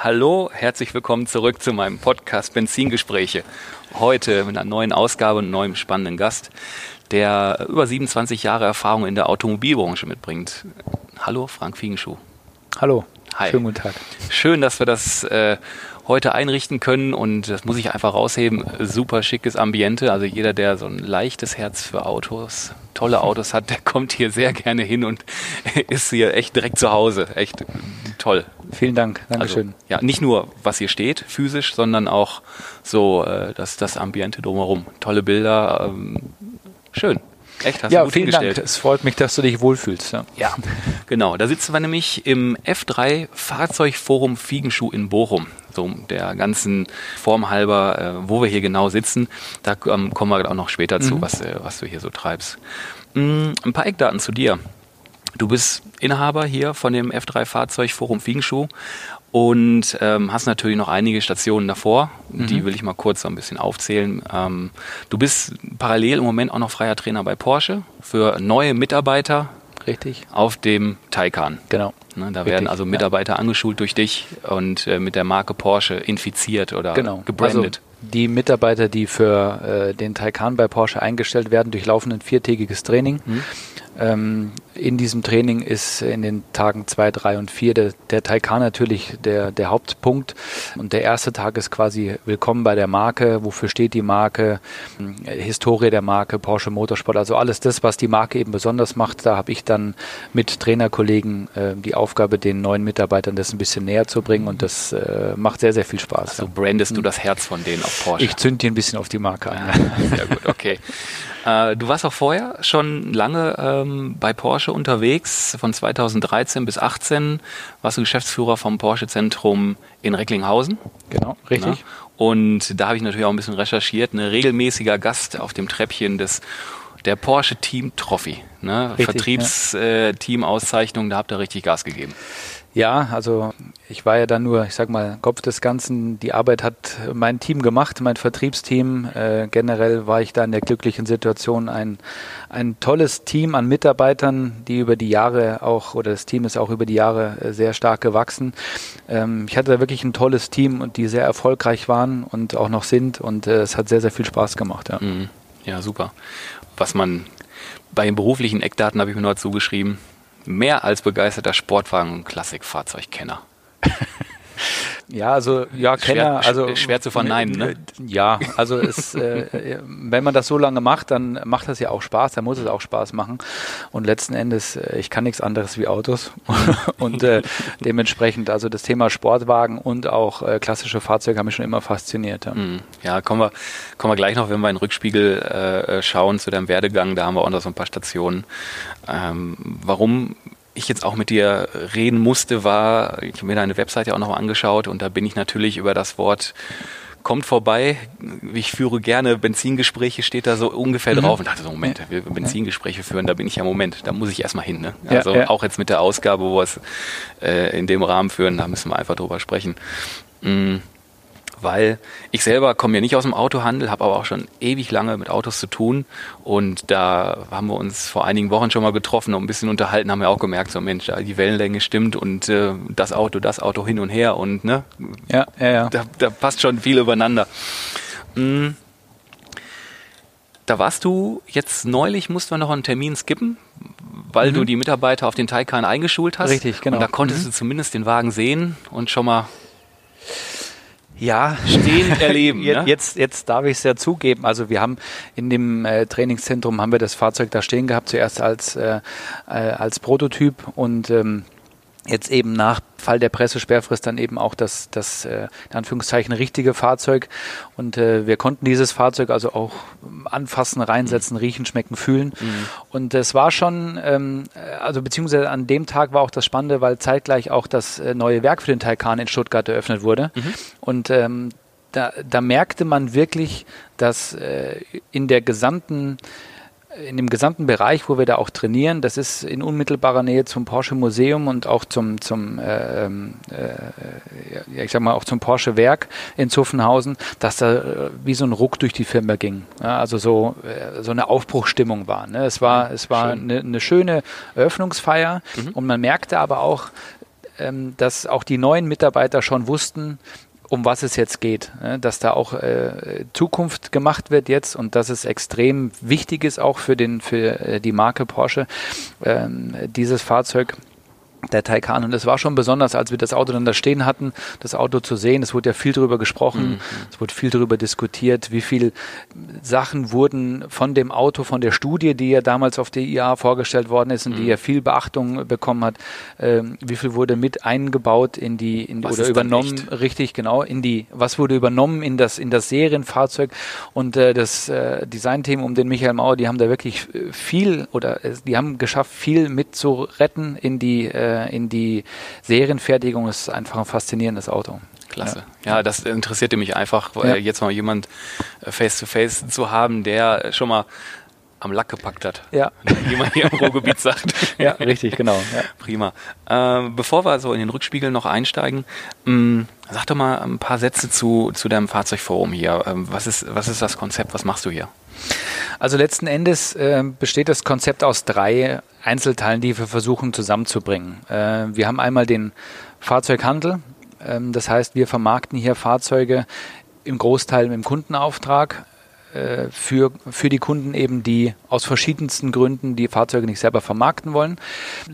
Hallo, herzlich willkommen zurück zu meinem Podcast Benzingespräche. Heute mit einer neuen Ausgabe und einem neuen spannenden Gast, der über 27 Jahre Erfahrung in der Automobilbranche mitbringt. Hallo, Frank Fiegenschuh. Hallo. Hi. Schönen guten Tag. Schön, dass wir das äh, heute einrichten können und das muss ich einfach rausheben. Super schickes Ambiente. Also jeder, der so ein leichtes Herz für Autos, tolle Autos hat, der kommt hier sehr gerne hin und ist hier echt direkt zu Hause. Echt toll. Vielen Dank. Dankeschön. Also, ja, nicht nur, was hier steht, physisch, sondern auch so äh, das, das Ambiente drumherum. Tolle Bilder. Ähm, schön. Echt, hast ja, du gut vielen Dank. Es freut mich, dass du dich wohlfühlst. Ja. ja, genau. Da sitzen wir nämlich im F3 Fahrzeugforum Fiegenschuh in Bochum. So der ganzen Form halber, äh, wo wir hier genau sitzen. Da ähm, kommen wir auch noch später mhm. zu, was, äh, was du hier so treibst. Mm, ein paar Eckdaten zu dir. Du bist Inhaber hier von dem F3 Fahrzeugforum Fiegenschuh und ähm, hast natürlich noch einige Stationen davor. Mhm. Die will ich mal kurz so ein bisschen aufzählen. Ähm, du bist parallel im Moment auch noch freier Trainer bei Porsche für neue Mitarbeiter. Richtig. Auf dem Taycan. Genau. Ne, da Richtig, werden also Mitarbeiter ja. angeschult durch dich und äh, mit der Marke Porsche infiziert oder genau. gebrandet. Also die Mitarbeiter, die für äh, den Taycan bei Porsche eingestellt werden, durchlaufen ein viertägiges Training. Mhm. Ähm, in diesem Training ist in den Tagen 2, 3 und 4 der, der Taycan natürlich der, der Hauptpunkt. Und der erste Tag ist quasi Willkommen bei der Marke. Wofür steht die Marke? Äh, Historie der Marke, Porsche Motorsport. Also alles das, was die Marke eben besonders macht. Da habe ich dann mit Trainerkollegen äh, die Aufgabe, den neuen Mitarbeitern das ein bisschen näher zu bringen. Und das äh, macht sehr, sehr viel Spaß. Also brandest du das Herz von denen auf Porsche? Ich zünd die ein bisschen auf die Marke an. sehr gut, okay. Äh, du warst auch vorher schon lange ähm, bei Porsche unterwegs. Von 2013 bis 2018 warst du Geschäftsführer vom Porsche Zentrum in Recklinghausen. Genau, richtig. Na? Und da habe ich natürlich auch ein bisschen recherchiert. Ein regelmäßiger Gast auf dem Treppchen des der Porsche Team Trophy, ne? Vertriebsteam-Auszeichnung, ja. da habt ihr richtig Gas gegeben. Ja, also ich war ja dann nur, ich sag mal, Kopf des Ganzen. Die Arbeit hat mein Team gemacht, mein Vertriebsteam. Äh, generell war ich da in der glücklichen Situation, ein, ein tolles Team an Mitarbeitern, die über die Jahre auch, oder das Team ist auch über die Jahre äh, sehr stark gewachsen. Ähm, ich hatte da wirklich ein tolles Team und die sehr erfolgreich waren und auch noch sind und äh, es hat sehr, sehr viel Spaß gemacht. Ja, mhm. ja super. Was man bei den beruflichen Eckdaten habe ich mir noch zugeschrieben, mehr als begeisterter Sportwagen- und Klassikfahrzeugkenner. Ja, also ja, Kenner, schwer, also schwer zu verneinen, ne? Ja, also es, äh, wenn man das so lange macht, dann macht das ja auch Spaß, dann muss es auch Spaß machen. Und letzten Endes, äh, ich kann nichts anderes wie Autos und äh, dementsprechend, also das Thema Sportwagen und auch äh, klassische Fahrzeuge haben mich schon immer fasziniert. Ja, mm, ja kommen wir, kommen wir gleich noch, wenn wir in den Rückspiegel äh, schauen zu deinem Werdegang, da haben wir auch noch so ein paar Stationen. Ähm, warum ich jetzt auch mit dir reden musste, war, ich habe mir deine Webseite auch noch angeschaut und da bin ich natürlich über das Wort kommt vorbei. Ich führe gerne Benzingespräche, steht da so ungefähr mhm. drauf und dachte so, Moment, wir Benzingespräche führen, da bin ich ja Moment, da muss ich erstmal hin. Ne? Also ja, ja. auch jetzt mit der Ausgabe, wo wir es äh, in dem Rahmen führen, da müssen wir einfach drüber sprechen. Mhm weil ich selber komme ja nicht aus dem Autohandel, habe aber auch schon ewig lange mit Autos zu tun und da haben wir uns vor einigen Wochen schon mal getroffen und ein bisschen unterhalten, haben wir auch gemerkt, so Mensch, die Wellenlänge stimmt und äh, das Auto, das Auto hin und her und ne, ja, ja, ja. Da, da passt schon viel übereinander. Mhm. Da warst du jetzt neulich, mussten wir noch einen Termin skippen, weil mhm. du die Mitarbeiter auf den Taycan eingeschult hast. Richtig, genau. Und da konntest mhm. du zumindest den Wagen sehen und schon mal ja, stehen erleben. jetzt, ne? jetzt, jetzt darf ich es ja zugeben. Also wir haben in dem äh, Trainingszentrum haben wir das Fahrzeug da stehen gehabt, zuerst als, äh, äh, als Prototyp und ähm, jetzt eben nach Fall der Pressesperrfrist dann eben auch das, das äh, in Anführungszeichen richtige Fahrzeug. Und äh, wir konnten dieses Fahrzeug also auch anfassen, reinsetzen, mhm. riechen, schmecken, fühlen. Mhm. Und es war schon, ähm, also beziehungsweise an dem Tag war auch das Spannende, weil zeitgleich auch das äh, neue Werk für den Taycan in Stuttgart eröffnet wurde. Mhm. Und ähm, da, da merkte man wirklich, dass äh, in der gesamten in dem gesamten Bereich, wo wir da auch trainieren, das ist in unmittelbarer Nähe zum Porsche Museum und auch zum, zum äh, ähm, äh, ja, ich sag mal auch zum Porsche Werk in Zuffenhausen, dass da äh, wie so ein Ruck durch die Firma ging. Ja, also so, äh, so eine Aufbruchstimmung war. Ne? Es war, es war eine, eine schöne Eröffnungsfeier mhm. und man merkte aber auch, ähm, dass auch die neuen Mitarbeiter schon wussten, um was es jetzt geht, ne? dass da auch äh, Zukunft gemacht wird jetzt und dass es extrem wichtig ist auch für den für äh, die Marke Porsche ähm, dieses Fahrzeug der Taycan. Und es war schon besonders, als wir das Auto dann da stehen hatten, das Auto zu sehen. Es wurde ja viel darüber gesprochen, mhm. es wurde viel darüber diskutiert, wie viel Sachen wurden von dem Auto, von der Studie, die ja damals auf der IA vorgestellt worden ist und mhm. die ja viel Beachtung bekommen hat, äh, wie viel wurde mit eingebaut in die, in, oder übernommen, richtig, genau, in die, was wurde übernommen in das, in das Serienfahrzeug und äh, das äh, Designteam um den Michael Mauer, die haben da wirklich äh, viel oder äh, die haben geschafft, viel mitzuretten in die äh, äh, in die Serienfertigung. Ist einfach ein faszinierendes Auto. Klasse. Ja, ja das interessierte mich einfach, ja. jetzt mal jemand face to face zu haben, der schon mal am Lack gepackt hat. Ja. Wie man hier im Ruhrgebiet sagt. ja, richtig, genau. Ja. Prima. Äh, bevor wir so in den Rückspiegel noch einsteigen, mh, mm, sag doch mal ein paar Sätze zu, zu deinem Fahrzeugforum hier. Ähm, was, ist, was ist das Konzept? Was machst du hier? Also letzten Endes äh, besteht das Konzept aus drei Einzelteilen, die wir versuchen zusammenzubringen. Äh, wir haben einmal den Fahrzeughandel. Ähm, das heißt, wir vermarkten hier Fahrzeuge im Großteil im Kundenauftrag äh, für, für die Kunden eben, die aus verschiedensten Gründen die Fahrzeuge nicht selber vermarkten wollen.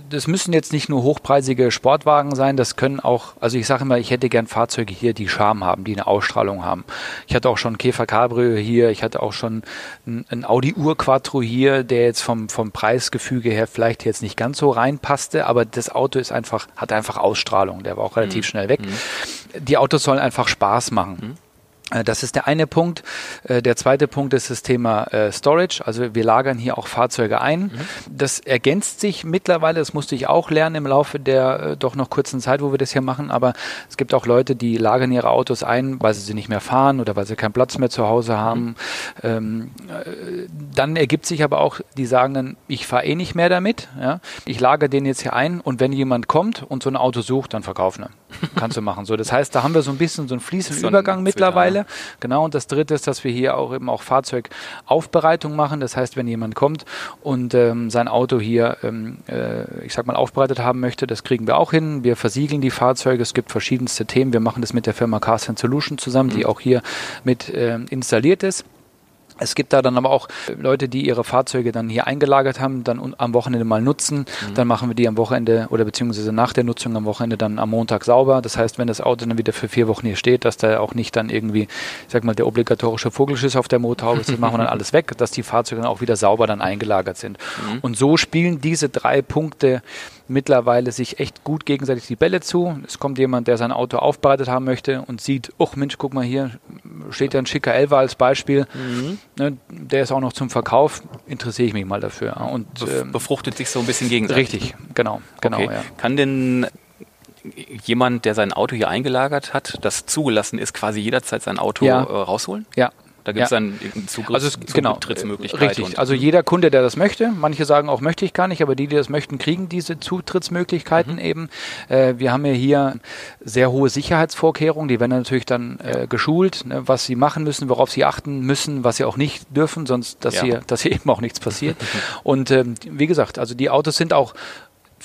Das müssen jetzt nicht nur hochpreisige Sportwagen sein, das können auch, also ich sage immer, ich hätte gern Fahrzeuge hier, die Charme haben, die eine Ausstrahlung haben. Ich hatte auch schon Käfer Cabrio hier, ich hatte auch schon ein Audi Urquattro hier, der jetzt vom, vom Preisgefüge her vielleicht jetzt nicht ganz so reinpasste, aber das Auto ist einfach, hat einfach Ausstrahlung, der war auch relativ mhm. schnell weg. Mhm. Die Autos sollen einfach Spaß machen. Mhm. Äh, das ist der eine Punkt. Äh, der zweite Punkt ist das Thema äh, Storage. Also wir lagern hier auch Fahrzeuge ein. Mhm. Das ergänzt sich mittlerweile, das musste ich auch lernen im Laufe der doch noch kurzen Zeit, wo wir das hier machen. Aber es gibt auch Leute, die lagern ihre Autos ein, weil sie sie nicht mehr fahren oder weil sie keinen Platz mehr zu Hause haben. Mhm. Ähm, dann ergibt sich aber auch, die sagen dann, ich fahre eh nicht mehr damit. Ich lagere den jetzt hier ein und wenn jemand kommt und so ein Auto sucht, dann verkaufen. Kannst du machen. So, das heißt, da haben wir so ein bisschen so einen fließenden so Übergang mittlerweile. Genau, und das dritte ist, dass wir hier auch eben auch Fahrzeugaufbereitung machen. Das heißt, wenn jemand kommt und ähm, sein Auto hier, ähm, äh, ich sag mal, aufbereitet haben möchte, das kriegen wir auch hin. Wir versiegeln die Fahrzeuge. Es gibt verschiedenste Themen. Wir machen das mit der Firma Carsten Solution zusammen, die mhm. auch hier mit äh, installiert ist. Es gibt da dann aber auch Leute, die ihre Fahrzeuge dann hier eingelagert haben, dann am Wochenende mal nutzen. Mhm. Dann machen wir die am Wochenende oder beziehungsweise nach der Nutzung am Wochenende dann am Montag sauber. Das heißt, wenn das Auto dann wieder für vier Wochen hier steht, dass da auch nicht dann irgendwie, ich sag mal, der obligatorische Vogelschiss auf der Motorhaube ist, das machen wir dann alles weg, dass die Fahrzeuge dann auch wieder sauber dann eingelagert sind. Mhm. Und so spielen diese drei Punkte mittlerweile sich echt gut gegenseitig die Bälle zu. Es kommt jemand, der sein Auto aufbereitet haben möchte und sieht, oh Mensch, guck mal hier, steht ja ein schicker Elva als Beispiel. Mhm. Ne, der ist auch noch zum Verkauf, interessiere ich mich mal dafür. Und, ähm, Befruchtet sich so ein bisschen gegenseitig. Richtig, genau. genau okay. ja. Kann denn jemand, der sein Auto hier eingelagert hat, das zugelassen ist, quasi jederzeit sein Auto ja. äh, rausholen? Ja, da gibt es ja. dann Zugriff also es, genau, Richtig, also jeder Kunde, der das möchte, manche sagen auch, möchte ich gar nicht, aber die, die das möchten, kriegen diese Zutrittsmöglichkeiten mhm. eben. Äh, wir haben ja hier sehr hohe Sicherheitsvorkehrungen, die werden natürlich dann äh, geschult, ne, was sie machen müssen, worauf sie achten müssen, was sie auch nicht dürfen, sonst, dass, ja. hier, dass hier eben auch nichts passiert. Und ähm, wie gesagt, also die Autos sind auch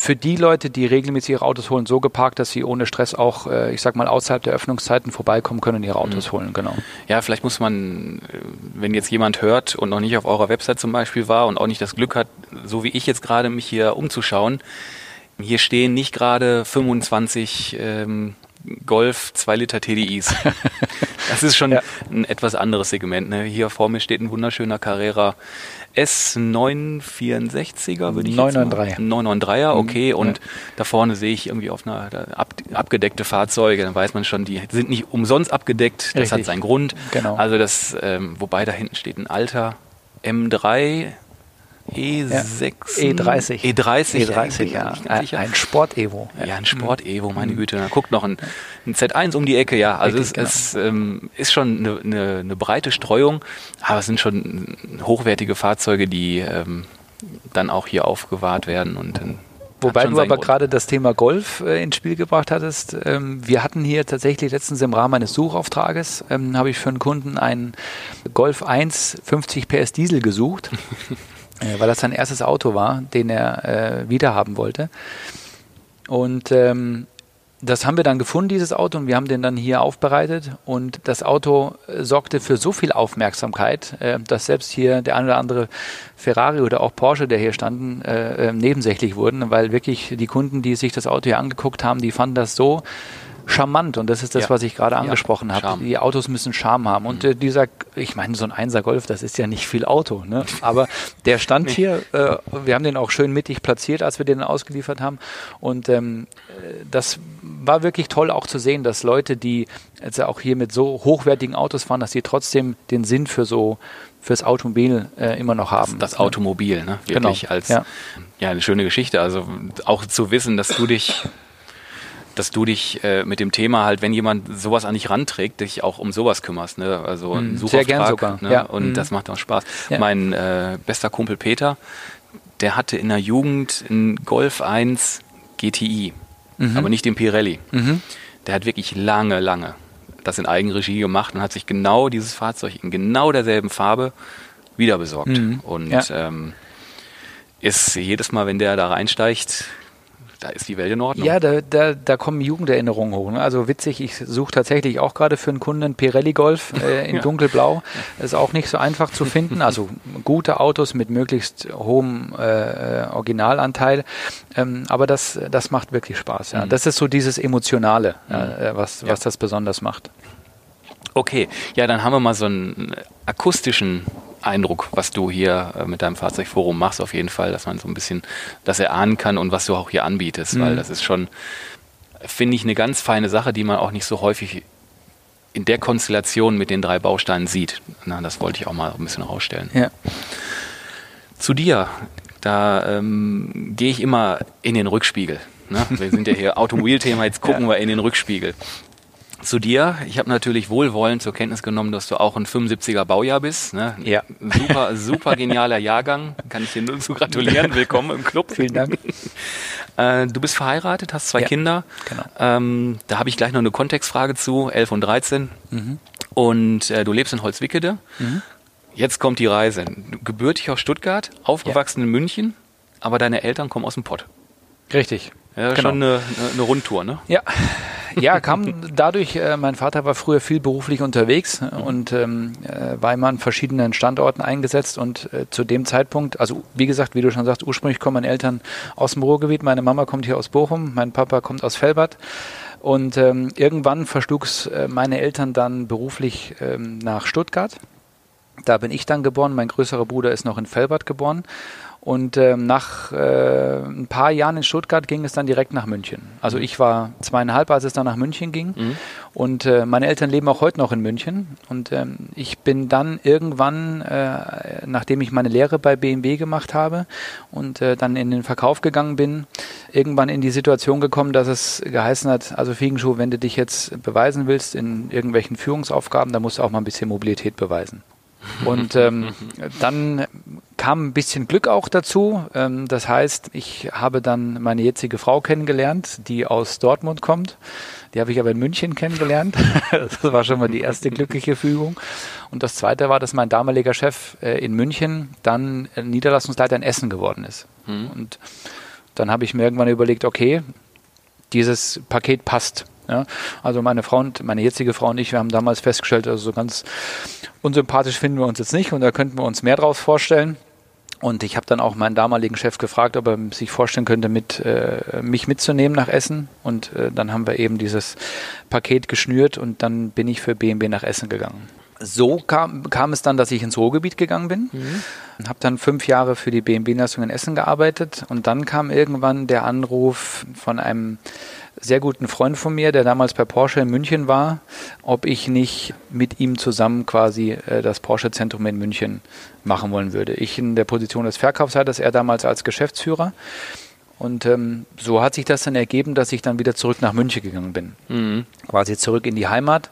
für die Leute, die regelmäßig ihre Autos holen, so geparkt, dass sie ohne Stress auch, äh, ich sag mal, außerhalb der Öffnungszeiten vorbeikommen können und ihre Autos mhm. holen, genau. Ja, vielleicht muss man, äh, wenn jetzt jemand hört und noch nicht auf eurer Website zum Beispiel war und auch nicht das Glück hat, so wie ich jetzt gerade mich hier umzuschauen, hier stehen nicht gerade 25 ähm, Golf 2 Liter TDIs. Das ist schon ja. ein etwas anderes Segment. Ne? Hier vor mir steht ein wunderschöner Carrera S964er, würde ich 993. sagen. 993er, okay. Mhm. Und ja. da vorne sehe ich irgendwie auf einer ab, abgedeckte Fahrzeuge. Dann weiß man schon, die sind nicht umsonst abgedeckt. Das Richtig. hat seinen Grund. Genau. Also das, ähm, wobei da hinten steht ein alter M3 E6. E30. E30. E30, ja. Ein, ein Sport-Evo. Ja, ein Sport-Evo, meine mhm. Güte. Da guckt noch ein, ein, Z1 um die Ecke, ja. Also Richtig, es, genau. es ähm, ist schon eine, eine, eine, breite Streuung, aber es sind schon hochwertige Fahrzeuge, die ähm, dann auch hier aufgewahrt werden und dann Wobei du aber gerade das Thema Golf äh, ins Spiel gebracht hattest. Ähm, wir hatten hier tatsächlich letztens im Rahmen eines Suchauftrages, ähm, habe ich für einen Kunden einen Golf 1 50 PS Diesel gesucht. äh, weil das sein erstes Auto war, den er äh, wiederhaben wollte. Und ähm, das haben wir dann gefunden, dieses Auto, und wir haben den dann hier aufbereitet. Und das Auto äh, sorgte für so viel Aufmerksamkeit, äh, dass selbst hier der ein oder andere Ferrari oder auch Porsche, der hier standen, äh, äh nebensächlich wurden, weil wirklich die Kunden, die sich das Auto hier angeguckt haben, die fanden das so charmant und das ist das, ja. was ich gerade angesprochen ja, habe. Die Autos müssen Charme haben und mhm. äh, dieser, ich meine, so ein Einser Golf, das ist ja nicht viel Auto, ne? aber der stand hier, äh, wir haben den auch schön mittig platziert, als wir den ausgeliefert haben und ähm, äh, das war wirklich toll auch zu sehen, dass Leute, die jetzt auch hier mit so hochwertigen Autos fahren, dass sie trotzdem den Sinn für so fürs Automobil äh, immer noch haben. Das, das Automobil, ne? Wirklich genau. als ja. ja eine schöne Geschichte. Also auch zu wissen, dass du dich dass du dich äh, mit dem Thema halt, wenn jemand sowas an dich ranträgt, dich auch um sowas kümmerst. Ne? Also ein mm, Sehr gern sogar. Ne? Ja. Und mm. das macht auch Spaß. Ja. Mein äh, bester Kumpel Peter, der hatte in der Jugend einen Golf 1 GTI, mhm. aber nicht den Pirelli. Mhm. Der hat wirklich lange, lange das in Eigenregie gemacht und hat sich genau dieses Fahrzeug in genau derselben Farbe wieder besorgt. Mhm. Und ja. ähm, ist jedes Mal, wenn der da reinsteigt, da ist die Welt in Ordnung. Ja, da, da, da kommen Jugenderinnerungen hoch. Ne? Also witzig, ich suche tatsächlich auch gerade für einen Kunden Pirelli Golf äh, in ja. dunkelblau. Ist auch nicht so einfach zu finden. Also gute Autos mit möglichst hohem äh, Originalanteil. Ähm, aber das, das macht wirklich Spaß. Ja. Mhm. Das ist so dieses Emotionale, mhm. äh, was, was das besonders macht. Okay, ja, dann haben wir mal so einen akustischen Eindruck, was du hier äh, mit deinem Fahrzeugforum machst, auf jeden Fall, dass man so ein bisschen das erahnen kann und was du auch hier anbietest, mhm. weil das ist schon, finde ich, eine ganz feine Sache, die man auch nicht so häufig in der Konstellation mit den drei Bausteinen sieht. Na, das wollte ich auch mal ein bisschen herausstellen. Ja. Zu dir, da ähm, gehe ich immer in den Rückspiegel. Ne? Wir sind ja hier Automobilthema, jetzt gucken ja. wir in den Rückspiegel zu dir. Ich habe natürlich wohlwollend zur Kenntnis genommen, dass du auch ein 75er Baujahr bist. Ne? Ja. Super, super genialer Jahrgang. Kann ich dir nur zu gratulieren. Willkommen im Club. Vielen Dank. Äh, du bist verheiratet, hast zwei ja, Kinder. Genau. Ähm, da habe ich gleich noch eine Kontextfrage zu, 11 und 13. Mhm. Und äh, du lebst in Holzwickede. Mhm. Jetzt kommt die Reise. Gebürtig aus Stuttgart, aufgewachsen ja. in München, aber deine Eltern kommen aus dem Pott. Richtig. Ja, genau. schon eine, eine Rundtour, ne? Ja, ja, kam dadurch, äh, mein Vater war früher viel beruflich unterwegs mhm. und ähm, äh, war immer an verschiedenen Standorten eingesetzt und äh, zu dem Zeitpunkt, also wie gesagt, wie du schon sagst, ursprünglich kommen meine Eltern aus dem Ruhrgebiet, meine Mama kommt hier aus Bochum, mein Papa kommt aus Felbert und ähm, irgendwann verschlug es äh, meine Eltern dann beruflich ähm, nach Stuttgart. Da bin ich dann geboren, mein größerer Bruder ist noch in Felbert geboren und ähm, nach äh, ein paar Jahren in Stuttgart ging es dann direkt nach München. Also mhm. ich war zweieinhalb, als es dann nach München ging. Mhm. Und äh, meine Eltern leben auch heute noch in München. Und ähm, ich bin dann irgendwann, äh, nachdem ich meine Lehre bei BMW gemacht habe und äh, dann in den Verkauf gegangen bin, irgendwann in die Situation gekommen, dass es geheißen hat, also Fiegenschuh, wenn du dich jetzt beweisen willst in irgendwelchen Führungsaufgaben, dann musst du auch mal ein bisschen Mobilität beweisen. Und ähm, dann kam ein bisschen Glück auch dazu. Ähm, das heißt, ich habe dann meine jetzige Frau kennengelernt, die aus Dortmund kommt. Die habe ich aber in München kennengelernt. das war schon mal die erste glückliche Fügung. Und das zweite war, dass mein damaliger Chef äh, in München dann Niederlassungsleiter in Essen geworden ist. Mhm. Und dann habe ich mir irgendwann überlegt, okay, dieses Paket passt. Ja, also meine Frau und meine jetzige Frau und ich, wir haben damals festgestellt, also so ganz unsympathisch finden wir uns jetzt nicht und da könnten wir uns mehr draus vorstellen. Und ich habe dann auch meinen damaligen Chef gefragt, ob er sich vorstellen könnte, mit, äh, mich mitzunehmen nach Essen. Und äh, dann haben wir eben dieses Paket geschnürt und dann bin ich für BMW nach Essen gegangen. So kam, kam es dann, dass ich ins Ruhrgebiet gegangen bin. Mhm. Habe dann fünf Jahre für die BMW-Niederlassung in Essen gearbeitet. Und dann kam irgendwann der Anruf von einem sehr guten Freund von mir, der damals bei Porsche in München war, ob ich nicht mit ihm zusammen quasi äh, das Porsche-Zentrum in München machen wollen würde. Ich in der Position des Verkaufsleiters, er damals als Geschäftsführer. Und ähm, so hat sich das dann ergeben, dass ich dann wieder zurück nach München gegangen bin. Mhm. Quasi zurück in die Heimat.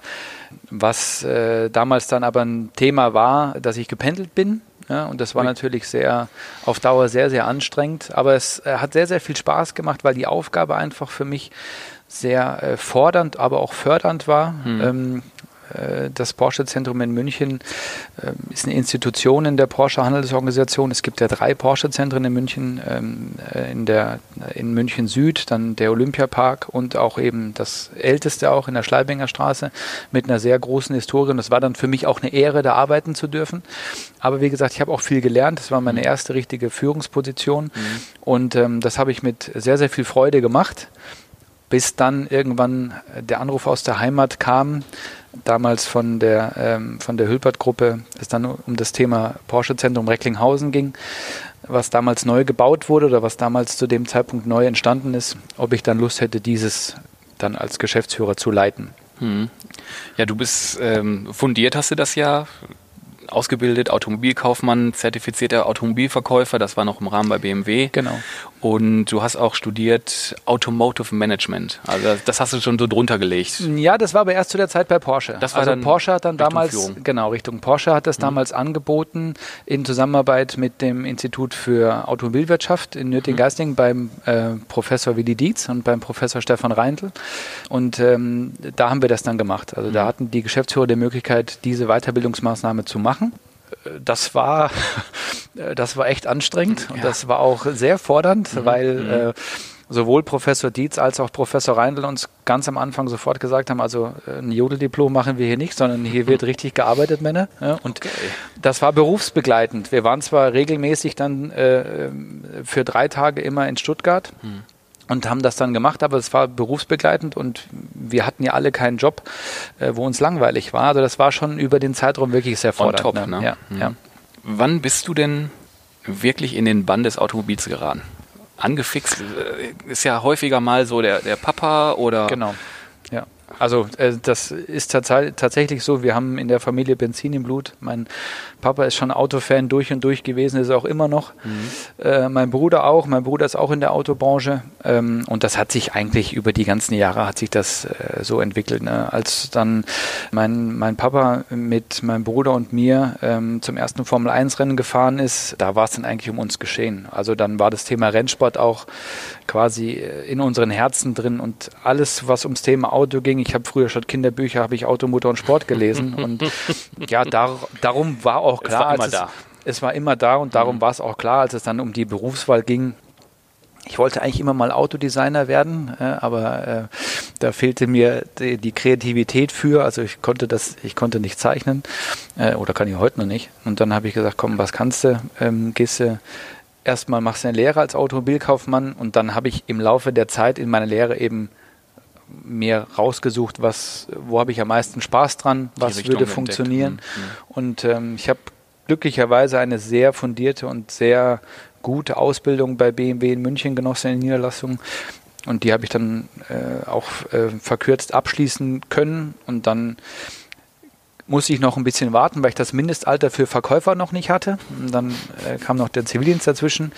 Was äh, damals dann aber ein Thema war, dass ich gependelt bin ja, und das war natürlich sehr, auf Dauer sehr, sehr anstrengend. Aber es äh, hat sehr, sehr viel Spaß gemacht, weil die Aufgabe einfach für mich sehr äh, fordernd, aber auch fördernd war. Hm. Ähm, äh, das Porsche-Zentrum in München ähm, ist eine Institution in der Porsche Handelsorganisation. Es gibt ja drei Porsche-Zentren in München, ähm, äh, in, der, in München Süd, dann der Olympiapark und auch eben das älteste auch in der Schleibinger Straße mit einer sehr großen Historie. Und das war dann für mich auch eine Ehre, da arbeiten zu dürfen. Aber wie gesagt, ich habe auch viel gelernt. Das war meine mhm. erste richtige Führungsposition. Mhm. Und ähm, das habe ich mit sehr, sehr viel Freude gemacht bis dann irgendwann der Anruf aus der Heimat kam, damals von der, ähm, von der Hülpert-Gruppe, es dann um das Thema Porsche-Zentrum Recklinghausen ging, was damals neu gebaut wurde oder was damals zu dem Zeitpunkt neu entstanden ist, ob ich dann Lust hätte, dieses dann als Geschäftsführer zu leiten. Hm. Ja, du bist ähm, fundiert, hast du das ja ausgebildet, Automobilkaufmann, zertifizierter Automobilverkäufer, das war noch im Rahmen bei BMW. Genau. Und du hast auch studiert Automotive Management. Also das hast du schon so drunter gelegt. Ja, das war aber erst zu der Zeit bei Porsche. Das war also dann Porsche hat dann Richtung damals, Führung. genau, Richtung Porsche hat das mhm. damals angeboten in Zusammenarbeit mit dem Institut für Automobilwirtschaft in Nürtingen-Geistingen mhm. beim äh, Professor Willi Dietz und beim Professor Stefan Reintl. Und ähm, da haben wir das dann gemacht. Also mhm. da hatten die Geschäftsführer die Möglichkeit, diese Weiterbildungsmaßnahme zu machen das war, das war echt anstrengend und ja. das war auch sehr fordernd, mhm. weil mhm. äh, sowohl Professor Dietz als auch Professor Reindl uns ganz am Anfang sofort gesagt haben, also äh, ein Jodeldiplom machen wir hier nicht, sondern hier wird richtig gearbeitet, Männer. Ja, und okay. das war berufsbegleitend. Wir waren zwar regelmäßig dann äh, für drei Tage immer in Stuttgart. Mhm und haben das dann gemacht, aber es war berufsbegleitend und wir hatten ja alle keinen Job, äh, wo uns langweilig war. Also das war schon über den Zeitraum wirklich sehr fordernd. On top, ne? Ja, mhm. ja. Wann bist du denn wirklich in den Bann des Automobils geraten? Angefixt äh, ist ja häufiger mal so der, der Papa oder. Genau. Also äh, das ist tats tatsächlich so. Wir haben in der Familie Benzin im Blut. Mein Papa ist schon Autofan durch und durch gewesen, ist auch immer noch. Mhm. Äh, mein Bruder auch. Mein Bruder ist auch in der Autobranche. Ähm, und das hat sich eigentlich über die ganzen Jahre hat sich das äh, so entwickelt. Ne? Als dann mein, mein Papa mit meinem Bruder und mir ähm, zum ersten Formel 1 Rennen gefahren ist, da war es dann eigentlich um uns geschehen. Also dann war das Thema Rennsport auch quasi äh, in unseren Herzen drin und alles, was ums Thema Auto ging. Ich habe früher statt Kinderbücher habe ich Auto, Motor und Sport gelesen und ja, dar darum war auch klar, es war immer da. Es, es war immer da und darum mhm. war es auch klar, als es dann um die Berufswahl ging. Ich wollte eigentlich immer mal Autodesigner werden, äh, aber äh, da fehlte mir die, die, Kreativität für. Also ich konnte das, ich konnte nicht zeichnen äh, oder kann ich heute noch nicht. Und dann habe ich gesagt, komm, was kannst du? Ähm, gehst du erstmal machst du eine Lehre als Automobilkaufmann und dann habe ich im Laufe der Zeit in meiner Lehre eben mir rausgesucht, was, wo habe ich am meisten Spaß dran, was würde funktionieren. Mhm. Und ähm, ich habe glücklicherweise eine sehr fundierte und sehr gute Ausbildung bei BMW in München genossen in Niederlassung. Und die habe ich dann äh, auch äh, verkürzt abschließen können. Und dann musste ich noch ein bisschen warten, weil ich das Mindestalter für Verkäufer noch nicht hatte. Und dann äh, kam noch der Zivildienst dazwischen,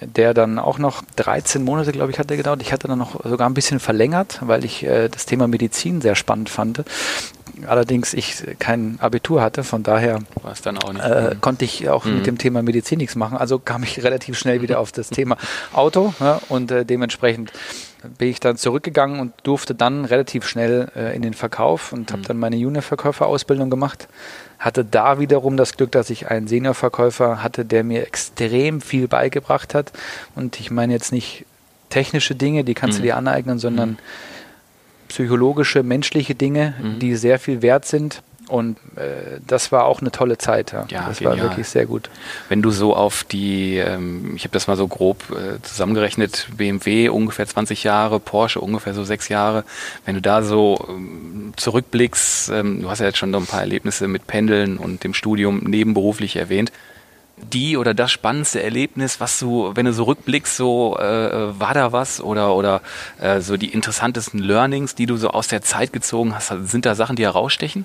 der dann auch noch 13 Monate, glaube ich, hat der gedauert. Ich hatte dann noch sogar ein bisschen verlängert, weil ich äh, das Thema Medizin sehr spannend fand. Allerdings ich kein Abitur hatte, von daher äh, konnte ich auch mhm. mit dem Thema Medizin nichts machen. Also kam ich relativ schnell wieder auf das Thema Auto ja, und äh, dementsprechend bin ich dann zurückgegangen und durfte dann relativ schnell äh, in den Verkauf und mhm. habe dann meine Juniorverkäuferausbildung gemacht. Hatte da wiederum das Glück, dass ich einen Seniorverkäufer hatte, der mir extrem viel beigebracht hat. Und ich meine jetzt nicht technische Dinge, die kannst mhm. du dir aneignen, sondern mhm. psychologische, menschliche Dinge, mhm. die sehr viel wert sind. Und äh, das war auch eine tolle Zeit. Ja, ja das genial. war wirklich sehr gut. Wenn du so auf die, ähm, ich habe das mal so grob äh, zusammengerechnet, BMW ungefähr 20 Jahre, Porsche ungefähr so sechs Jahre. Wenn du da so ähm, zurückblickst, ähm, du hast ja jetzt schon noch ein paar Erlebnisse mit Pendeln und dem Studium nebenberuflich erwähnt die oder das spannendste Erlebnis, was du, wenn du so rückblickst, so äh, war da was oder oder äh, so die interessantesten Learnings, die du so aus der Zeit gezogen hast, sind da Sachen, die herausstechen?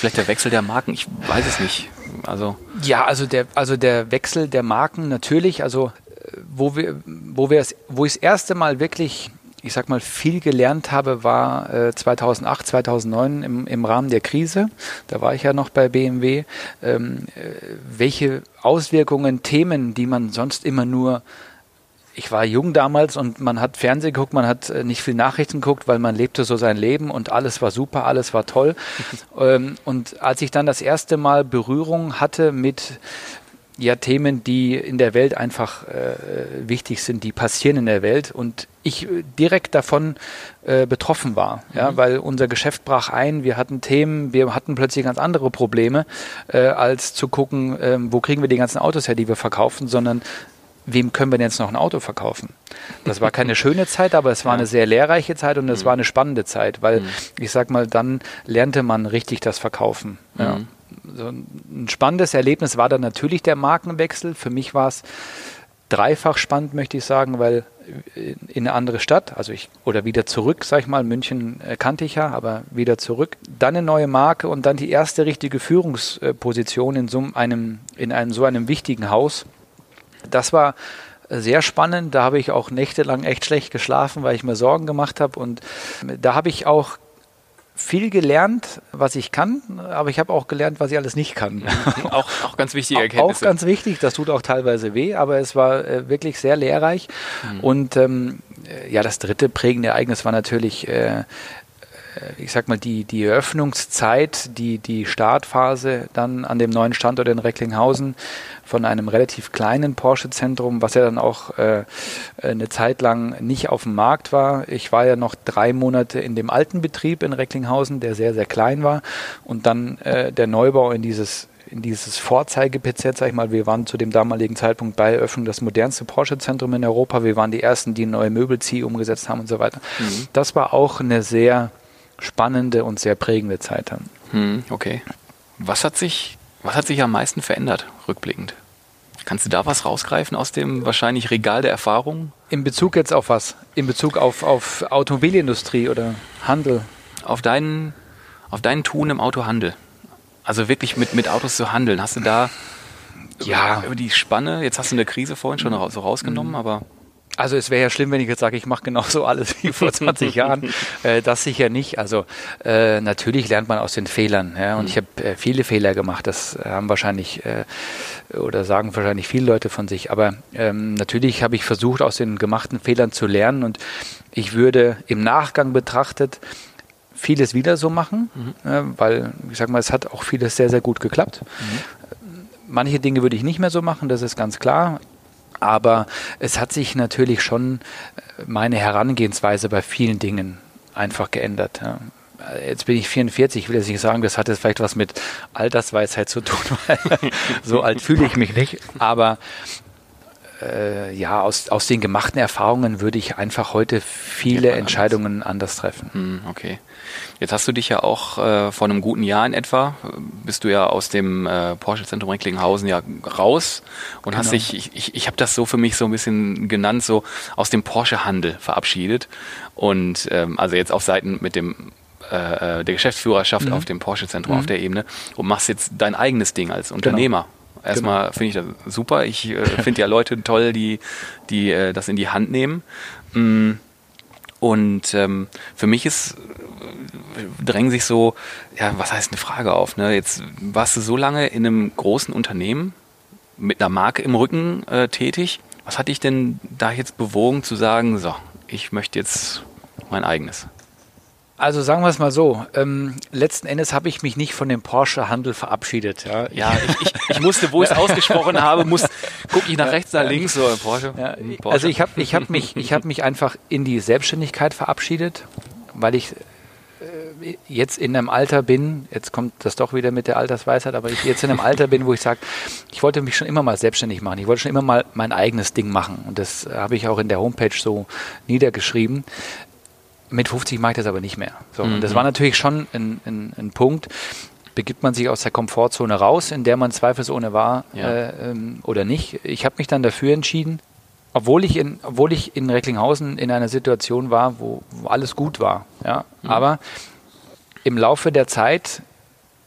Vielleicht der Wechsel der Marken, ich weiß es nicht. Also ja, also der also der Wechsel der Marken natürlich, also äh, wo wir wo wir es wo ich das erste Mal wirklich ich sag mal, viel gelernt habe, war äh, 2008, 2009 im, im Rahmen der Krise. Da war ich ja noch bei BMW. Ähm, äh, welche Auswirkungen, Themen, die man sonst immer nur ich war jung damals und man hat Fernsehen geguckt, man hat äh, nicht viel Nachrichten geguckt, weil man lebte so sein Leben und alles war super, alles war toll. ähm, und als ich dann das erste Mal Berührung hatte mit ja Themen, die in der Welt einfach äh, wichtig sind, die passieren in der Welt und ich äh, direkt davon äh, betroffen war, ja, mhm. weil unser Geschäft brach ein, wir hatten Themen, wir hatten plötzlich ganz andere Probleme, äh, als zu gucken, ähm, wo kriegen wir die ganzen Autos her, die wir verkaufen, sondern wem können wir denn jetzt noch ein Auto verkaufen? Das war keine schöne Zeit, aber es war ja. eine sehr lehrreiche Zeit und es mhm. war eine spannende Zeit, weil mhm. ich sag mal, dann lernte man richtig das Verkaufen. Ja. Mhm so ein spannendes Erlebnis war dann natürlich der Markenwechsel. Für mich war es dreifach spannend, möchte ich sagen, weil in eine andere Stadt, also ich, oder wieder zurück, sag ich mal, München äh, kannte ich ja, aber wieder zurück. Dann eine neue Marke und dann die erste richtige Führungsposition in so einem, in einem so einem wichtigen Haus. Das war sehr spannend. Da habe ich auch nächtelang echt schlecht geschlafen, weil ich mir Sorgen gemacht habe. Und da habe ich auch viel gelernt, was ich kann, aber ich habe auch gelernt, was ich alles nicht kann. auch, auch ganz wichtige Erkenntnisse. Auch ganz wichtig, das tut auch teilweise weh, aber es war äh, wirklich sehr lehrreich. Mhm. Und ähm, äh, ja, das dritte prägende Ereignis war natürlich äh, äh, ich sag mal, die, die Eröffnungszeit, die, die Startphase dann an dem neuen Standort in Recklinghausen von einem relativ kleinen Porsche-Zentrum, was ja dann auch äh, eine Zeit lang nicht auf dem Markt war. Ich war ja noch drei Monate in dem alten Betrieb in Recklinghausen, der sehr, sehr klein war. Und dann äh, der Neubau in dieses in dieses Vorzeige-PZ, sag ich mal, wir waren zu dem damaligen Zeitpunkt bei Eröffnung das modernste Porsche-Zentrum in Europa. Wir waren die ersten, die neue Möbelzieh umgesetzt haben und so weiter. Mhm. Das war auch eine sehr spannende und sehr prägende Zeit dann. Hm, okay. Was hat sich, was hat sich am meisten verändert, rückblickend? Kannst du da was rausgreifen aus dem wahrscheinlich Regal der Erfahrungen? In Bezug jetzt auf was? In Bezug auf, auf Automobilindustrie oder Handel? Auf deinen, auf deinen Tun im Autohandel. Also wirklich mit, mit Autos zu handeln. Hast du da ja. über die Spanne, jetzt hast du eine Krise vorhin schon so rausgenommen, mhm. aber also es wäre ja schlimm, wenn ich jetzt sage, ich mache genauso alles wie vor 20 Jahren. Äh, das sicher nicht. Also äh, natürlich lernt man aus den Fehlern. Ja? Und mhm. ich habe äh, viele Fehler gemacht. Das haben wahrscheinlich äh, oder sagen wahrscheinlich viele Leute von sich. Aber ähm, natürlich habe ich versucht, aus den gemachten Fehlern zu lernen. Und ich würde im Nachgang betrachtet vieles wieder so machen, mhm. weil ich sage mal, es hat auch vieles sehr, sehr gut geklappt. Mhm. Manche Dinge würde ich nicht mehr so machen, das ist ganz klar. Aber es hat sich natürlich schon äh, meine Herangehensweise bei vielen Dingen einfach geändert. Ja. Jetzt bin ich 44, ich will jetzt nicht sagen, das hat jetzt vielleicht was mit Altersweisheit zu tun, weil so alt fühle ich mich nicht. Aber äh, ja, aus, aus den gemachten Erfahrungen würde ich einfach heute viele ja, Entscheidungen anders treffen. Hm, okay. Jetzt hast du dich ja auch äh, vor einem guten Jahr in etwa, bist du ja aus dem äh, Porsche-Zentrum Recklinghausen ja raus und genau. hast dich, ich, ich, ich habe das so für mich so ein bisschen genannt, so aus dem Porsche-Handel verabschiedet. Und ähm, also jetzt auf Seiten mit dem äh, äh der Geschäftsführerschaft mhm. auf dem Porsche-Zentrum mhm. auf der Ebene und machst jetzt dein eigenes Ding als genau. Unternehmer. Genau. Erstmal genau. finde ich das super. Ich äh, finde ja Leute toll, die, die äh, das in die Hand nehmen. Mm. Und ähm, für mich ist drängen sich so, ja, was heißt eine Frage auf? Ne? Jetzt warst du so lange in einem großen Unternehmen mit einer Marke im Rücken äh, tätig. Was hat dich denn da jetzt bewogen zu sagen, so, ich möchte jetzt mein eigenes? Also sagen wir es mal so, ähm, letzten Endes habe ich mich nicht von dem Porsche-Handel verabschiedet. Ja, ja ich, ich, ich, musste, wo ich es ausgesprochen habe, muss gucke ich nach rechts, nach links. So, Porsche, ja, Porsche. Also ich habe ich hab mich, hab mich einfach in die Selbstständigkeit verabschiedet, weil ich jetzt in einem Alter bin, jetzt kommt das doch wieder mit der Altersweisheit, aber ich jetzt in einem Alter bin, wo ich sage, ich wollte mich schon immer mal selbstständig machen. Ich wollte schon immer mal mein eigenes Ding machen. Und das habe ich auch in der Homepage so niedergeschrieben. Mit 50 mache ich das aber nicht mehr. So, mhm. Und das war natürlich schon ein, ein, ein Punkt, begibt man sich aus der Komfortzone raus, in der man zweifelsohne war ja. äh, ähm, oder nicht. Ich habe mich dann dafür entschieden, obwohl ich in, obwohl ich in Recklinghausen in einer Situation war, wo, wo alles gut war. Ja? Mhm. Aber im Laufe der Zeit,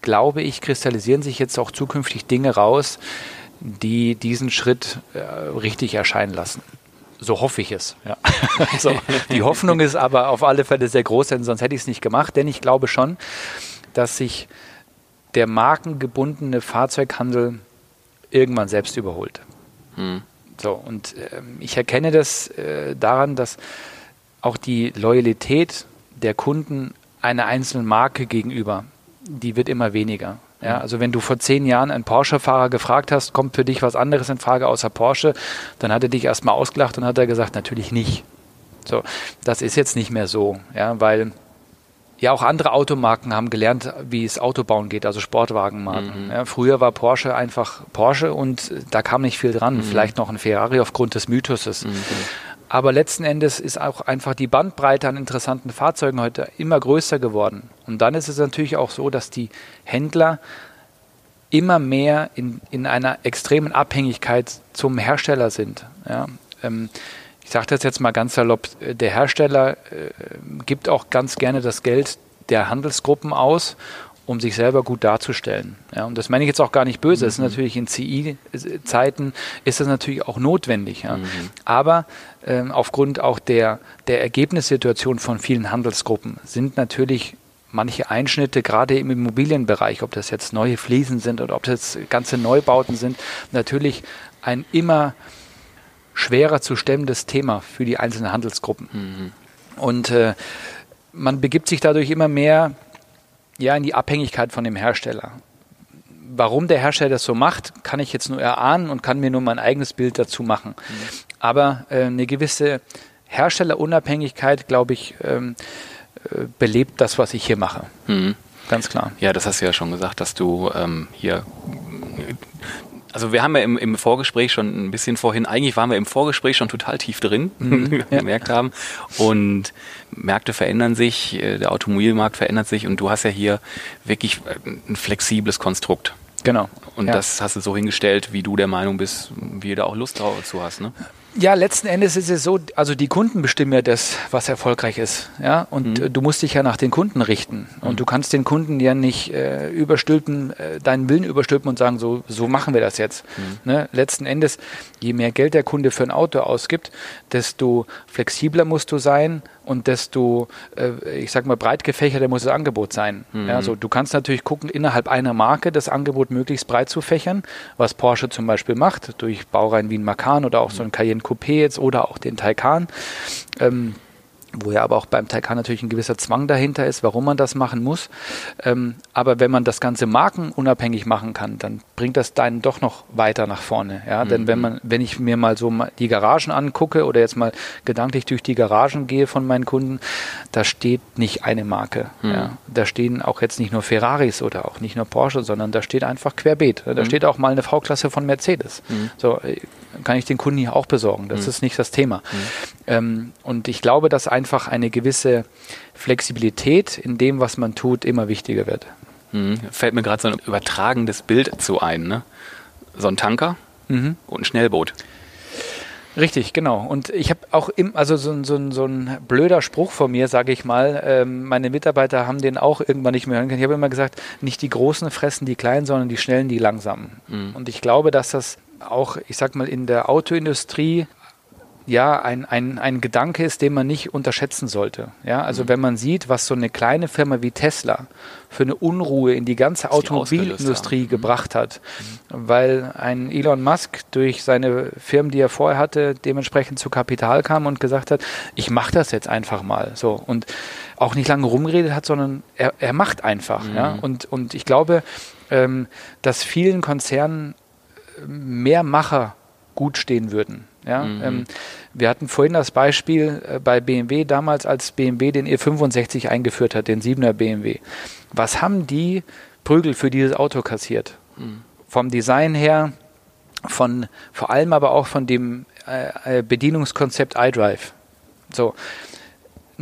glaube ich, kristallisieren sich jetzt auch zukünftig Dinge raus, die diesen Schritt äh, richtig erscheinen lassen. So hoffe ich es. Ja. so, die Hoffnung ist aber auf alle Fälle sehr groß, denn sonst hätte ich es nicht gemacht. Denn ich glaube schon, dass sich der markengebundene Fahrzeughandel irgendwann selbst überholt. Hm. So, und äh, ich erkenne das äh, daran, dass auch die Loyalität der Kunden einer einzelnen Marke gegenüber, die wird immer weniger. Ja, also wenn du vor zehn Jahren einen Porsche-Fahrer gefragt hast, kommt für dich was anderes in Frage außer Porsche, dann hat er dich erstmal ausgelacht und hat er gesagt, natürlich nicht. So, das ist jetzt nicht mehr so, ja, weil ja, auch andere Automarken haben gelernt, wie es Autobauen geht, also Sportwagenmarken. Mhm. Ja, früher war Porsche einfach Porsche und da kam nicht viel dran. Mhm. Vielleicht noch ein Ferrari aufgrund des Mythoses. Mhm. Aber letzten Endes ist auch einfach die Bandbreite an interessanten Fahrzeugen heute immer größer geworden. Und dann ist es natürlich auch so, dass die Händler immer mehr in, in einer extremen Abhängigkeit zum Hersteller sind. Ja, ähm, ich sage das jetzt mal ganz salopp, der Hersteller äh, gibt auch ganz gerne das Geld der Handelsgruppen aus, um sich selber gut darzustellen. Ja, und das meine ich jetzt auch gar nicht böse. Mhm. Das ist natürlich in CI-Zeiten ist das natürlich auch notwendig. Ja. Mhm. Aber ähm, aufgrund auch der, der Ergebnissituation von vielen Handelsgruppen sind natürlich manche Einschnitte, gerade im Immobilienbereich, ob das jetzt neue Fliesen sind oder ob das jetzt ganze Neubauten sind, natürlich ein immer schwerer zu stemmendes Thema für die einzelnen Handelsgruppen. Mhm. Und äh, man begibt sich dadurch immer mehr ja, in die Abhängigkeit von dem Hersteller. Warum der Hersteller das so macht, kann ich jetzt nur erahnen und kann mir nur mein eigenes Bild dazu machen. Mhm. Aber äh, eine gewisse Herstellerunabhängigkeit, glaube ich, ähm, äh, belebt das, was ich hier mache. Mhm. Ganz klar. Ja, das hast du ja schon gesagt, dass du ähm, hier also wir haben ja im, im, Vorgespräch schon ein bisschen vorhin, eigentlich waren wir im Vorgespräch schon total tief drin, mhm, wie wir ja. gemerkt haben. Und Märkte verändern sich, äh, der Automobilmarkt verändert sich und du hast ja hier wirklich äh, ein flexibles Konstrukt. Genau. Und ja. das hast du so hingestellt, wie du der Meinung bist, wie du da auch Lust dazu hast, ne? Ja, letzten Endes ist es so, also die Kunden bestimmen ja das, was erfolgreich ist. Ja, und mhm. du musst dich ja nach den Kunden richten. Und mhm. du kannst den Kunden ja nicht äh, überstülpen, äh, deinen Willen überstülpen und sagen, so, so machen wir das jetzt. Mhm. Ne? Letzten Endes, je mehr Geld der Kunde für ein Auto ausgibt, desto flexibler musst du sein und desto, äh, ich sag mal, breit gefächerter muss das Angebot sein. Mhm. Ja, also du kannst natürlich gucken, innerhalb einer Marke das Angebot möglichst breit zu fächern, was Porsche zum Beispiel macht, durch Baureihen wie ein Macan oder auch so ein Cayenne Coupé jetzt oder auch den Taycan. Ähm, wo ja aber auch beim Taycan natürlich ein gewisser Zwang dahinter ist, warum man das machen muss. Ähm, aber wenn man das Ganze markenunabhängig machen kann, dann bringt das deinen doch noch weiter nach vorne. Ja? Mhm. Denn wenn man, wenn ich mir mal so die Garagen angucke oder jetzt mal gedanklich durch die Garagen gehe von meinen Kunden, da steht nicht eine Marke. Mhm. Ja? Da stehen auch jetzt nicht nur Ferraris oder auch nicht nur Porsche, sondern da steht einfach querbeet. Da mhm. steht auch mal eine V-Klasse von Mercedes. Mhm. So, kann ich den Kunden hier auch besorgen. Das mhm. ist nicht das Thema. Mhm. Ähm, und ich glaube, dass einfach eine gewisse Flexibilität in dem, was man tut, immer wichtiger wird. Mhm. Fällt mir gerade so ein übertragendes Bild zu ein. Ne? So ein Tanker mhm. und ein Schnellboot. Richtig, genau. Und ich habe auch im, also so, so, so ein blöder Spruch von mir, sage ich mal. Ähm, meine Mitarbeiter haben den auch irgendwann nicht mehr hören können. Ich habe immer gesagt, nicht die Großen fressen die Kleinen, sondern die Schnellen die Langsamen. Mhm. Und ich glaube, dass das auch, ich sag mal, in der Autoindustrie ja, ein, ein, ein Gedanke ist, den man nicht unterschätzen sollte. Ja, also mhm. wenn man sieht, was so eine kleine Firma wie Tesla für eine Unruhe in die ganze Automobilindustrie gebracht hat, mhm. weil ein Elon Musk durch seine Firmen, die er vorher hatte, dementsprechend zu Kapital kam und gesagt hat, ich mache das jetzt einfach mal. So und auch nicht lange rumgeredet hat, sondern er, er macht einfach. Mhm. Ja, und, und ich glaube, ähm, dass vielen Konzernen mehr Macher gut stehen würden. Ja? Mhm. Ähm, wir hatten vorhin das Beispiel äh, bei BMW damals, als BMW den E65 eingeführt hat, den 7er BMW. Was haben die Prügel für dieses Auto kassiert? Mhm. Vom Design her, von vor allem aber auch von dem äh, äh Bedienungskonzept iDrive. So,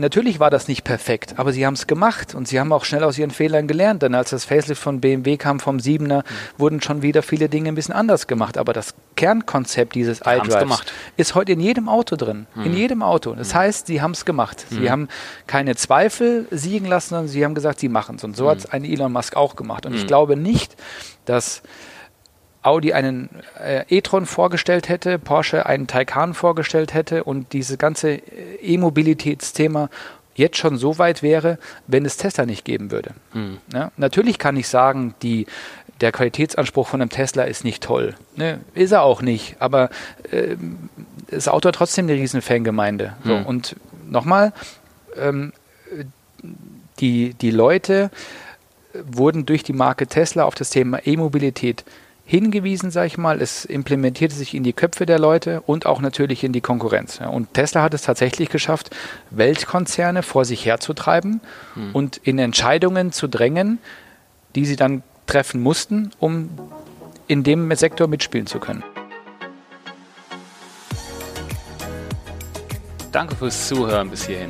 Natürlich war das nicht perfekt, aber sie haben es gemacht und sie haben auch schnell aus ihren Fehlern gelernt, denn als das Facelift von BMW kam vom 7er, mhm. wurden schon wieder viele Dinge ein bisschen anders gemacht, aber das Kernkonzept dieses iDrives ist heute in jedem Auto drin, mhm. in jedem Auto. Das mhm. heißt, sie haben es gemacht. Sie mhm. haben keine Zweifel siegen lassen, sondern sie haben gesagt, sie machen es und so hat es mhm. ein Elon Musk auch gemacht und ich mhm. glaube nicht, dass Audi einen äh, e-tron vorgestellt hätte, Porsche einen Taycan vorgestellt hätte und dieses ganze äh, E-Mobilitätsthema jetzt schon so weit wäre, wenn es Tesla nicht geben würde. Mhm. Ja, natürlich kann ich sagen, die, der Qualitätsanspruch von einem Tesla ist nicht toll. Ne? Ist er auch nicht, aber äh, das Auto hat trotzdem eine riesen Fangemeinde. So, mhm. Und nochmal, ähm, die, die Leute wurden durch die Marke Tesla auf das Thema E-Mobilität hingewiesen, sage ich mal. Es implementierte sich in die Köpfe der Leute und auch natürlich in die Konkurrenz. Und Tesla hat es tatsächlich geschafft, Weltkonzerne vor sich herzutreiben hm. und in Entscheidungen zu drängen, die sie dann treffen mussten, um in dem Sektor mitspielen zu können. Danke fürs Zuhören bis hierhin.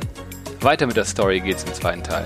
Weiter mit der Story geht's im zweiten Teil.